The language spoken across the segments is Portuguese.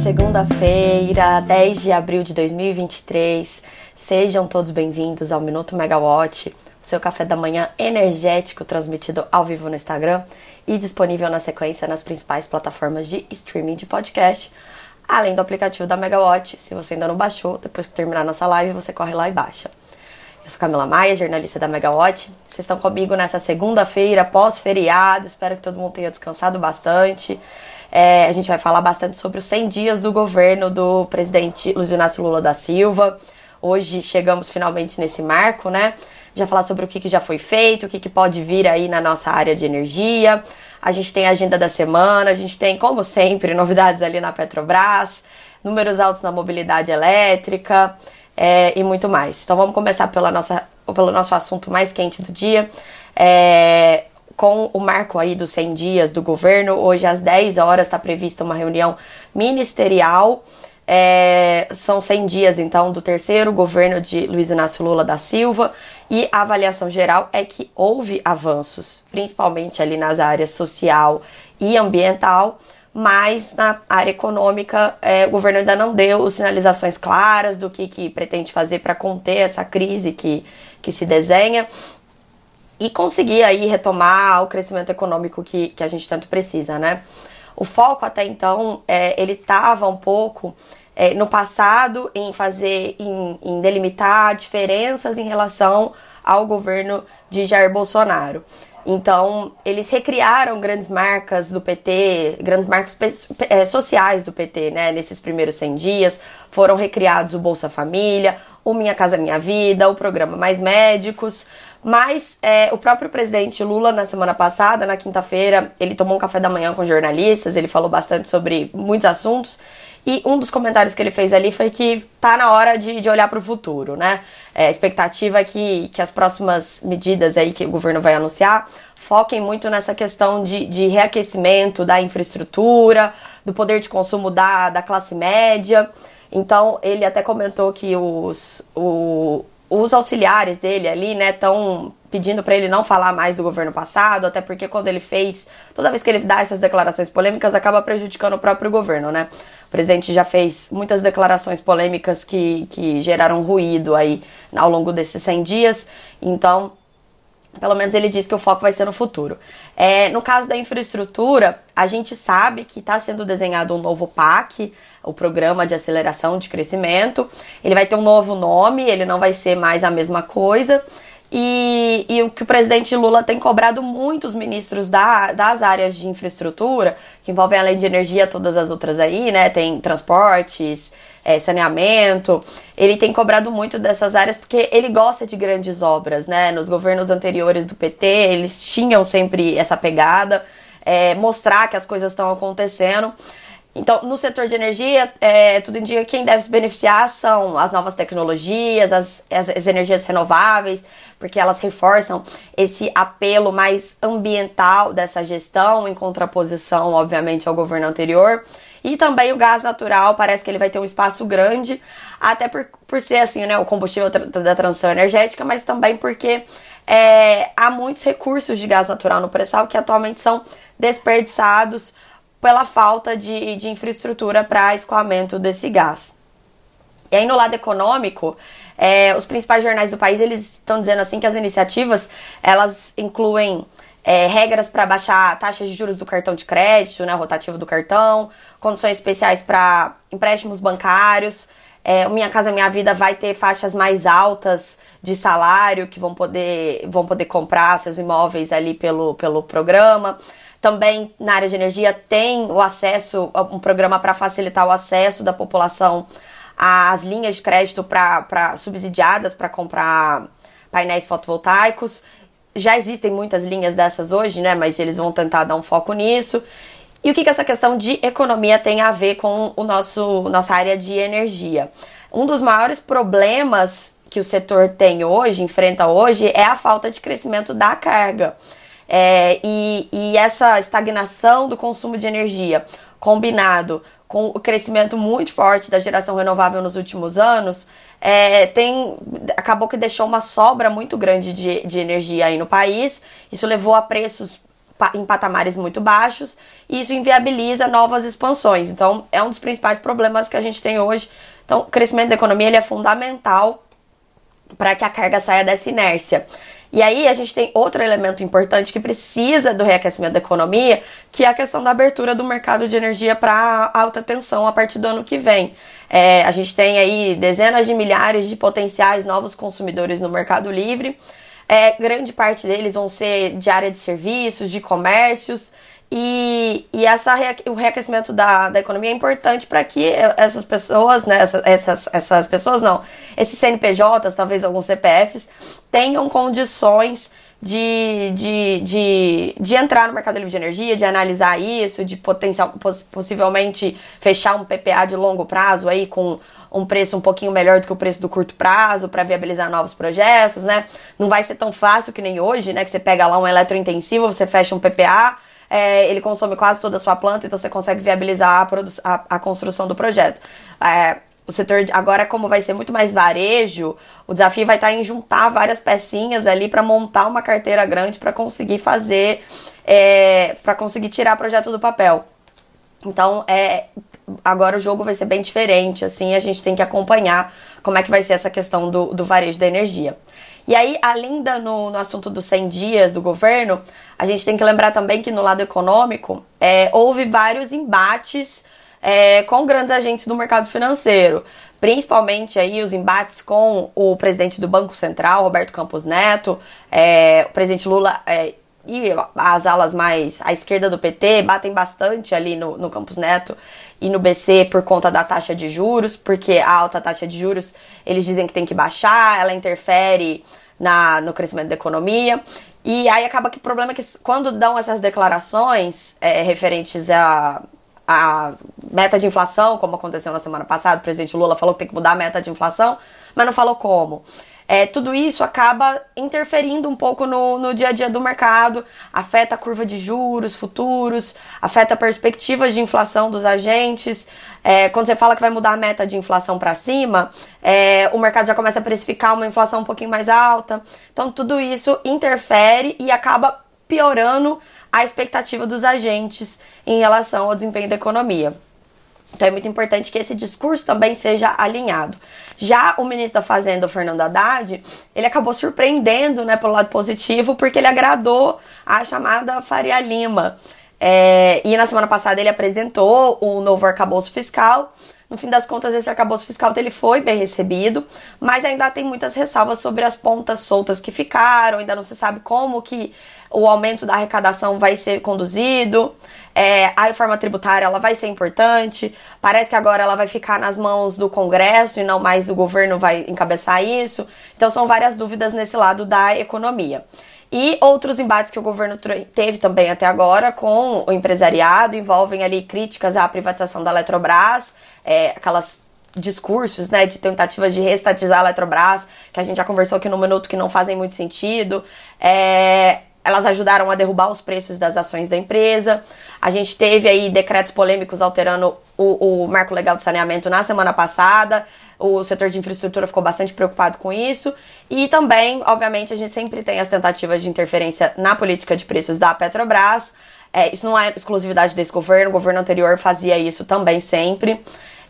segunda-feira, 10 de abril de 2023. Sejam todos bem-vindos ao Minuto Megawatt, seu café da manhã energético transmitido ao vivo no Instagram e disponível na sequência nas principais plataformas de streaming de podcast, além do aplicativo da Megawatt. Se você ainda não baixou, depois que terminar nossa live, você corre lá e baixa. Eu sou Camila Maia, jornalista da Megawatt. Vocês estão comigo nessa segunda-feira, pós-feriado. Espero que todo mundo tenha descansado bastante. É, a gente vai falar bastante sobre os 100 dias do governo do presidente Luiz Inácio Lula da Silva. Hoje chegamos finalmente nesse marco, né? Já falar sobre o que, que já foi feito, o que, que pode vir aí na nossa área de energia. A gente tem a agenda da semana, a gente tem, como sempre, novidades ali na Petrobras, números altos na mobilidade elétrica é, e muito mais. Então vamos começar pela nossa, pelo nosso assunto mais quente do dia. É, com o marco aí dos 100 dias do governo. Hoje às 10 horas está prevista uma reunião ministerial. É, são 100 dias então do terceiro governo de Luiz Inácio Lula da Silva e a avaliação geral é que houve avanços, principalmente ali nas áreas social e ambiental, mas na área econômica é, o governo ainda não deu sinalizações claras do que, que pretende fazer para conter essa crise que, que se desenha e conseguir aí retomar o crescimento econômico que, que a gente tanto precisa, né? O foco até então, é, ele estava um pouco é, no passado em fazer, em, em delimitar diferenças em relação ao governo de Jair Bolsonaro. Então, eles recriaram grandes marcas do PT, grandes marcas é, sociais do PT, né? Nesses primeiros 100 dias, foram recriados o Bolsa Família, o Minha Casa Minha Vida, o programa Mais Médicos. Mas é, o próprio presidente Lula, na semana passada, na quinta-feira, ele tomou um café da manhã com jornalistas, ele falou bastante sobre muitos assuntos. E um dos comentários que ele fez ali foi que tá na hora de, de olhar para o futuro, né? É, a expectativa é que, que as próximas medidas aí que o governo vai anunciar foquem muito nessa questão de, de reaquecimento da infraestrutura, do poder de consumo da, da classe média. Então, ele até comentou que os, o, os auxiliares dele ali, né, estão pedindo para ele não falar mais do governo passado, até porque quando ele fez, toda vez que ele dá essas declarações polêmicas, acaba prejudicando o próprio governo, né? O presidente já fez muitas declarações polêmicas que, que geraram ruído aí ao longo desses 100 dias, então pelo menos ele diz que o foco vai ser no futuro. É, no caso da infraestrutura, a gente sabe que está sendo desenhado um novo PAC, o Programa de Aceleração de Crescimento. Ele vai ter um novo nome, ele não vai ser mais a mesma coisa. E, e o que o presidente Lula tem cobrado muitos ministros da, das áreas de infraestrutura, que envolvem além de energia todas as outras aí, né? Tem transportes, é, saneamento. Ele tem cobrado muito dessas áreas porque ele gosta de grandes obras, né? Nos governos anteriores do PT, eles tinham sempre essa pegada, é, mostrar que as coisas estão acontecendo. Então, no setor de energia, é, tudo indica que quem deve se beneficiar são as novas tecnologias, as, as, as, energias renováveis, porque elas reforçam esse apelo mais ambiental dessa gestão, em contraposição, obviamente, ao governo anterior. E também o gás natural, parece que ele vai ter um espaço grande, até por, por ser assim, né, o combustível da transição energética, mas também porque é, há muitos recursos de gás natural no pré-sal que atualmente são desperdiçados pela falta de, de infraestrutura para escoamento desse gás. E aí no lado econômico, é, os principais jornais do país eles estão dizendo assim que as iniciativas elas incluem é, regras para baixar taxas de juros do cartão de crédito, né, rotativo do cartão, condições especiais para empréstimos bancários. É, Minha Casa Minha Vida vai ter faixas mais altas de salário que vão poder, vão poder comprar seus imóveis ali pelo, pelo programa. Também na área de energia tem o acesso, um programa para facilitar o acesso da população às linhas de crédito para subsidiadas para comprar painéis fotovoltaicos. Já existem muitas linhas dessas hoje, né? Mas eles vão tentar dar um foco nisso. E o que, que essa questão de economia tem a ver com o nosso nossa área de energia? Um dos maiores problemas que o setor tem hoje, enfrenta hoje, é a falta de crescimento da carga. É, e, e essa estagnação do consumo de energia, combinado com o crescimento muito forte da geração renovável nos últimos anos, é, tem acabou que deixou uma sobra muito grande de, de energia aí no país. Isso levou a preços em patamares muito baixos e isso inviabiliza novas expansões. Então, é um dos principais problemas que a gente tem hoje. Então, o crescimento da economia ele é fundamental para que a carga saia dessa inércia. E aí a gente tem outro elemento importante que precisa do reaquecimento da economia, que é a questão da abertura do mercado de energia para alta tensão a partir do ano que vem. É, a gente tem aí dezenas de milhares de potenciais novos consumidores no mercado livre. É, grande parte deles vão ser de área de serviços, de comércios. E, e essa, o reaquecimento da, da economia é importante para que essas pessoas, né, essas, essas, essas pessoas não, esses CNPJs, talvez alguns CPFs, tenham condições de, de, de, de entrar no mercado livre de energia, de analisar isso, de potencial, possivelmente fechar um PPA de longo prazo aí com um preço um pouquinho melhor do que o preço do curto prazo para viabilizar novos projetos, né? Não vai ser tão fácil que nem hoje, né? Que você pega lá um eletrointensivo, você fecha um PPA, é, ele consome quase toda a sua planta, então você consegue viabilizar a, a, a construção do projeto. É, o setor agora, como vai ser muito mais varejo, o desafio vai estar em juntar várias pecinhas ali para montar uma carteira grande para conseguir fazer, é, para conseguir tirar o projeto do papel. Então, é, agora o jogo vai ser bem diferente, assim, a gente tem que acompanhar como é que vai ser essa questão do, do varejo da energia. E aí, além da, no, no assunto dos 100 dias do governo, a gente tem que lembrar também que no lado econômico é, houve vários embates é, com grandes agentes do mercado financeiro, principalmente aí os embates com o presidente do Banco Central, Roberto Campos Neto, é, o presidente Lula é, e as alas mais à esquerda do PT batem bastante ali no, no Campos Neto e no BC por conta da taxa de juros, porque a alta taxa de juros eles dizem que tem que baixar, ela interfere na, no crescimento da economia. E aí acaba que o problema é que quando dão essas declarações é, referentes a, a meta de inflação, como aconteceu na semana passada, o presidente Lula falou que tem que mudar a meta de inflação, mas não falou como é, tudo isso acaba interferindo um pouco no, no dia a dia do mercado, afeta a curva de juros futuros, afeta perspectivas de inflação dos agentes. É, quando você fala que vai mudar a meta de inflação para cima, é, o mercado já começa a precificar uma inflação um pouquinho mais alta. Então, tudo isso interfere e acaba piorando a expectativa dos agentes em relação ao desempenho da economia. Então é muito importante que esse discurso também seja alinhado. Já o ministro da Fazenda, o Fernando Haddad, ele acabou surpreendendo, né, pelo lado positivo, porque ele agradou a chamada Faria Lima. É, e na semana passada ele apresentou o novo arcabouço fiscal. No fim das contas, esse arcabouço fiscal dele foi bem recebido, mas ainda tem muitas ressalvas sobre as pontas soltas que ficaram, ainda não se sabe como que o aumento da arrecadação vai ser conduzido. É, a reforma tributária ela vai ser importante. Parece que agora ela vai ficar nas mãos do Congresso e não mais o governo vai encabeçar isso. Então são várias dúvidas nesse lado da economia. E outros embates que o governo teve também até agora com o empresariado envolvem ali críticas à privatização da Eletrobras, é, aquelas discursos, né, de tentativas de restatizar a Eletrobras, que a gente já conversou aqui no minuto que não fazem muito sentido. É, elas ajudaram a derrubar os preços das ações da empresa. A gente teve aí decretos polêmicos alterando o, o marco legal de saneamento na semana passada. O setor de infraestrutura ficou bastante preocupado com isso. E também, obviamente, a gente sempre tem as tentativas de interferência na política de preços da Petrobras. É, isso não é exclusividade desse governo, o governo anterior fazia isso também sempre.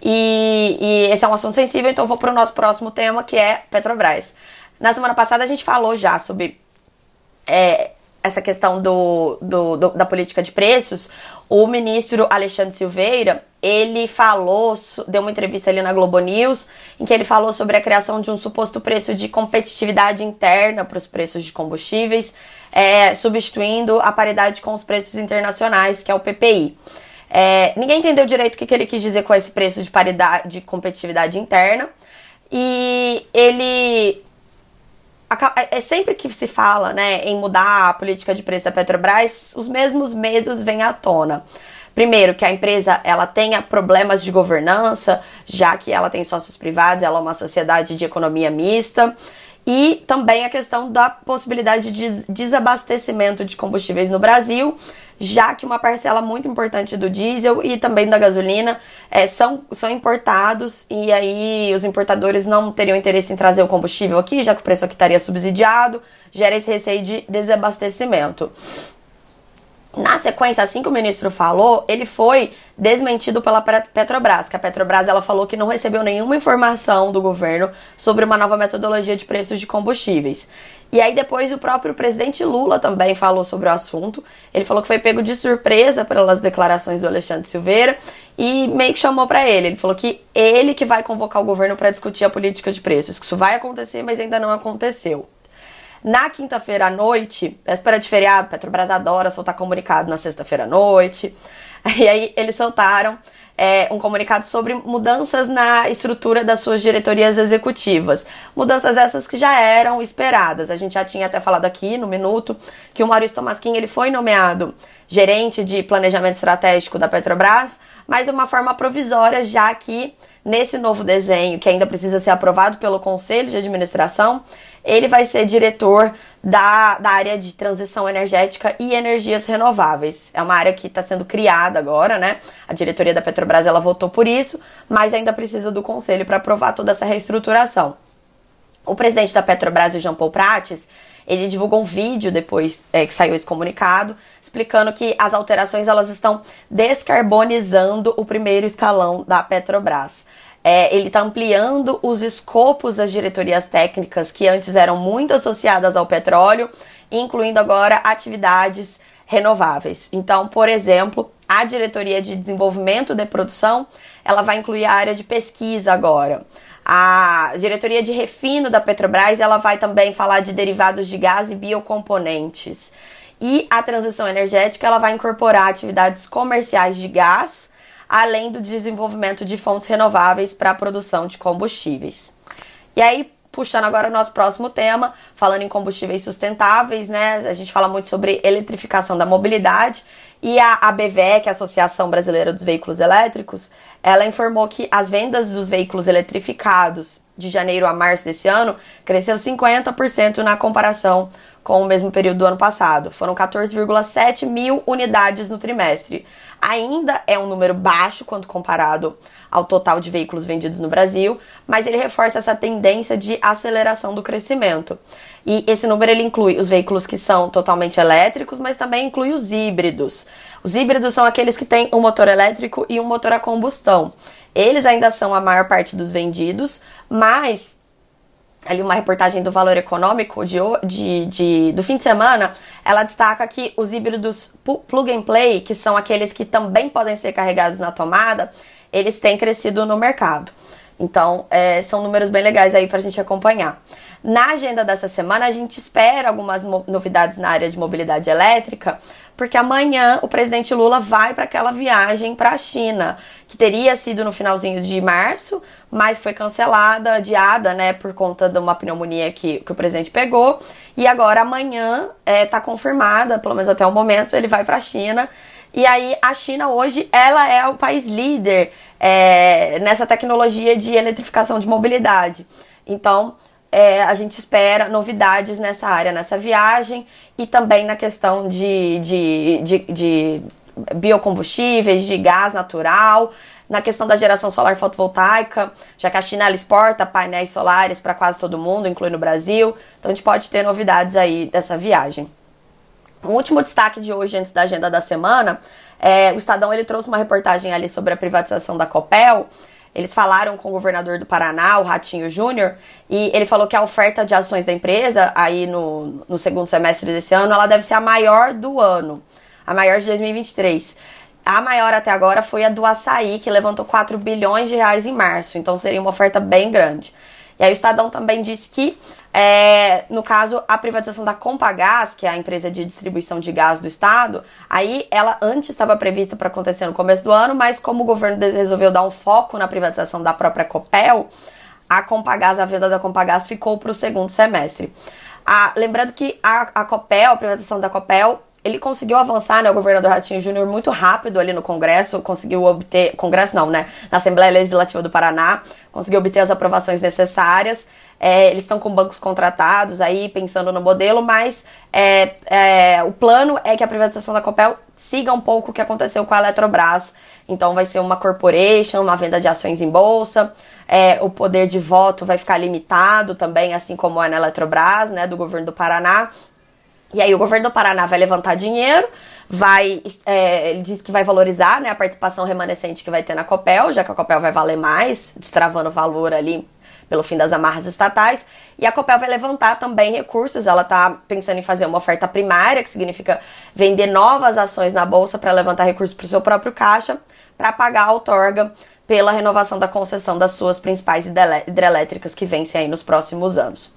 E, e esse é um assunto sensível, então vou para o nosso próximo tema, que é Petrobras. Na semana passada a gente falou já sobre é, essa questão do, do, do, da política de preços, o ministro Alexandre Silveira, ele falou, deu uma entrevista ali na Globo News, em que ele falou sobre a criação de um suposto preço de competitividade interna para os preços de combustíveis, é, substituindo a paridade com os preços internacionais, que é o PPI. É, ninguém entendeu direito o que, que ele quis dizer com esse preço de paridade de competitividade interna. E ele é, é sempre que se fala né, em mudar a política de preço da Petrobras, os mesmos medos vêm à tona. Primeiro, que a empresa ela tenha problemas de governança, já que ela tem sócios privados, ela é uma sociedade de economia mista. E também a questão da possibilidade de desabastecimento de combustíveis no Brasil, já que uma parcela muito importante do diesel e também da gasolina é, são, são importados e aí os importadores não teriam interesse em trazer o combustível aqui, já que o preço aqui estaria subsidiado, gera esse receio de desabastecimento. Na sequência, assim que o ministro falou, ele foi desmentido pela Petrobras, que a Petrobras ela falou que não recebeu nenhuma informação do governo sobre uma nova metodologia de preços de combustíveis. E aí depois o próprio presidente Lula também falou sobre o assunto. Ele falou que foi pego de surpresa pelas declarações do Alexandre Silveira e meio que chamou para ele. Ele falou que ele que vai convocar o governo para discutir a política de preços, que isso vai acontecer, mas ainda não aconteceu. Na quinta-feira à noite, véspera de feriado, Petrobras adora soltar comunicado na sexta-feira à noite. E aí eles soltaram é, um comunicado sobre mudanças na estrutura das suas diretorias executivas. Mudanças essas que já eram esperadas. A gente já tinha até falado aqui no minuto que o Maurício Tomasquim ele foi nomeado gerente de planejamento estratégico da Petrobras, mas de uma forma provisória, já que nesse novo desenho, que ainda precisa ser aprovado pelo Conselho de Administração, ele vai ser diretor da, da área de transição energética e energias renováveis. É uma área que está sendo criada agora, né? A diretoria da Petrobras ela votou por isso, mas ainda precisa do Conselho para aprovar toda essa reestruturação. O presidente da Petrobras, Jean Paul Prates, ele divulgou um vídeo depois é, que saiu esse comunicado, explicando que as alterações elas estão descarbonizando o primeiro escalão da Petrobras. É, ele está ampliando os escopos das diretorias técnicas que antes eram muito associadas ao petróleo, incluindo agora atividades renováveis. Então, por exemplo, a diretoria de desenvolvimento de produção, ela vai incluir a área de pesquisa agora. A diretoria de refino da Petrobras, ela vai também falar de derivados de gás e biocomponentes. E a transição energética, ela vai incorporar atividades comerciais de gás além do desenvolvimento de fontes renováveis para a produção de combustíveis. E aí, puxando agora o nosso próximo tema, falando em combustíveis sustentáveis, né? A gente fala muito sobre eletrificação da mobilidade e a ABVE, é a Associação Brasileira dos Veículos Elétricos, ela informou que as vendas dos veículos eletrificados de janeiro a março desse ano cresceu 50% na comparação com o mesmo período do ano passado. Foram 14,7 mil unidades no trimestre. Ainda é um número baixo quando comparado ao total de veículos vendidos no Brasil, mas ele reforça essa tendência de aceleração do crescimento. E esse número ele inclui os veículos que são totalmente elétricos, mas também inclui os híbridos. Os híbridos são aqueles que têm um motor elétrico e um motor a combustão. Eles ainda são a maior parte dos vendidos, mas ali uma reportagem do Valor Econômico de, de, de, do fim de semana, ela destaca que os híbridos plug and play, que são aqueles que também podem ser carregados na tomada, eles têm crescido no mercado. Então, é, são números bem legais aí para a gente acompanhar. Na agenda dessa semana, a gente espera algumas novidades na área de mobilidade elétrica, porque amanhã o presidente Lula vai para aquela viagem para a China, que teria sido no finalzinho de março, mas foi cancelada, adiada, né, por conta de uma pneumonia que, que o presidente pegou. E agora amanhã está é, tá confirmada, pelo menos até o momento, ele vai para a China. E aí a China hoje ela é o país líder é, nessa tecnologia de eletrificação de mobilidade. Então é, a gente espera novidades nessa área, nessa viagem e também na questão de, de, de, de biocombustíveis, de gás natural, na questão da geração solar fotovoltaica, já que a China exporta painéis solares para quase todo mundo, incluindo o Brasil. Então a gente pode ter novidades aí dessa viagem. Um último destaque de hoje, antes da agenda da semana, é, o Estadão ele trouxe uma reportagem ali sobre a privatização da Copel. Eles falaram com o governador do Paraná, o Ratinho Júnior, e ele falou que a oferta de ações da empresa, aí no, no segundo semestre desse ano, ela deve ser a maior do ano, a maior de 2023. A maior até agora foi a do açaí, que levantou 4 bilhões de reais em março, então seria uma oferta bem grande. E aí o Estadão também disse que, é, no caso, a privatização da Compagás, que é a empresa de distribuição de gás do Estado, aí ela antes estava prevista para acontecer no começo do ano, mas como o governo resolveu dar um foco na privatização da própria Copel, a Compagás, a venda da Compagás ficou para o segundo semestre. Ah, lembrando que a, a Copel, a privatização da Copel, ele conseguiu avançar, né, o governador Ratinho Júnior, muito rápido ali no Congresso, conseguiu obter, Congresso não, né, na Assembleia Legislativa do Paraná, conseguiu obter as aprovações necessárias, é, eles estão com bancos contratados aí, pensando no modelo, mas é, é, o plano é que a privatização da Copel siga um pouco o que aconteceu com a Eletrobras, então vai ser uma corporation, uma venda de ações em bolsa, é, o poder de voto vai ficar limitado também, assim como é na Eletrobras, né, do governo do Paraná, e aí o governo do Paraná vai levantar dinheiro, vai, é, ele diz que vai valorizar né, a participação remanescente que vai ter na Copel, já que a Copel vai valer mais, destravando valor ali pelo fim das amarras estatais. E a Copel vai levantar também recursos. Ela está pensando em fazer uma oferta primária, que significa vender novas ações na bolsa para levantar recursos para o seu próprio caixa, para pagar a outorga pela renovação da concessão das suas principais hidrelétricas que vencem aí nos próximos anos.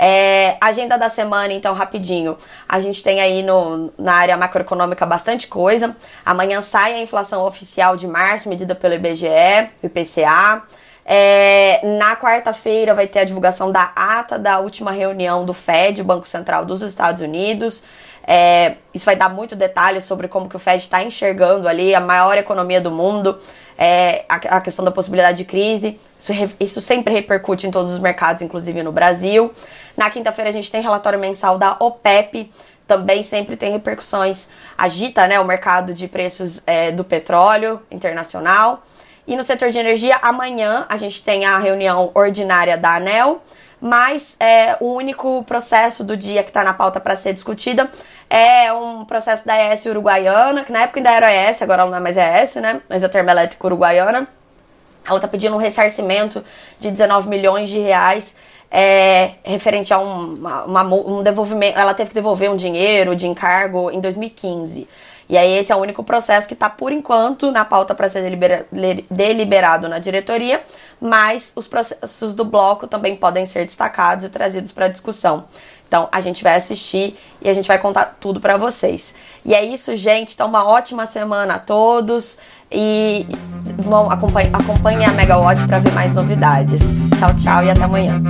É, agenda da semana, então, rapidinho. A gente tem aí no, na área macroeconômica bastante coisa. Amanhã sai a inflação oficial de março, medida pelo IBGE, IPCA. É, na quarta-feira vai ter a divulgação da ata da última reunião do Fed, Banco Central dos Estados Unidos. É, isso vai dar muito detalhe sobre como que o Fed está enxergando ali a maior economia do mundo, é, a, a, questão da possibilidade de crise. Isso, isso sempre repercute em todos os mercados, inclusive no Brasil. Na quinta-feira a gente tem relatório mensal da OPEP, também sempre tem repercussões, agita né, o mercado de preços é, do petróleo internacional. E no setor de energia, amanhã a gente tem a reunião ordinária da ANEL, mas é, o único processo do dia que está na pauta para ser discutida é um processo da ES Uruguaiana, que na época ainda era ES, agora não é mais ES, né? Mas é Termoelétrica Uruguaiana. Ela está pedindo um ressarcimento de 19 milhões de reais é, referente a um, uma, um devolvimento. Ela teve que devolver um dinheiro de encargo em 2015. E aí esse é o único processo que está, por enquanto, na pauta para ser delibera deliberado na diretoria, mas os processos do bloco também podem ser destacados e trazidos para discussão. Então a gente vai assistir e a gente vai contar tudo para vocês. E é isso, gente. Então uma ótima semana a todos e vão acompanhe, acompanhe a Megawatt para ver mais novidades. Tchau, tchau e até amanhã.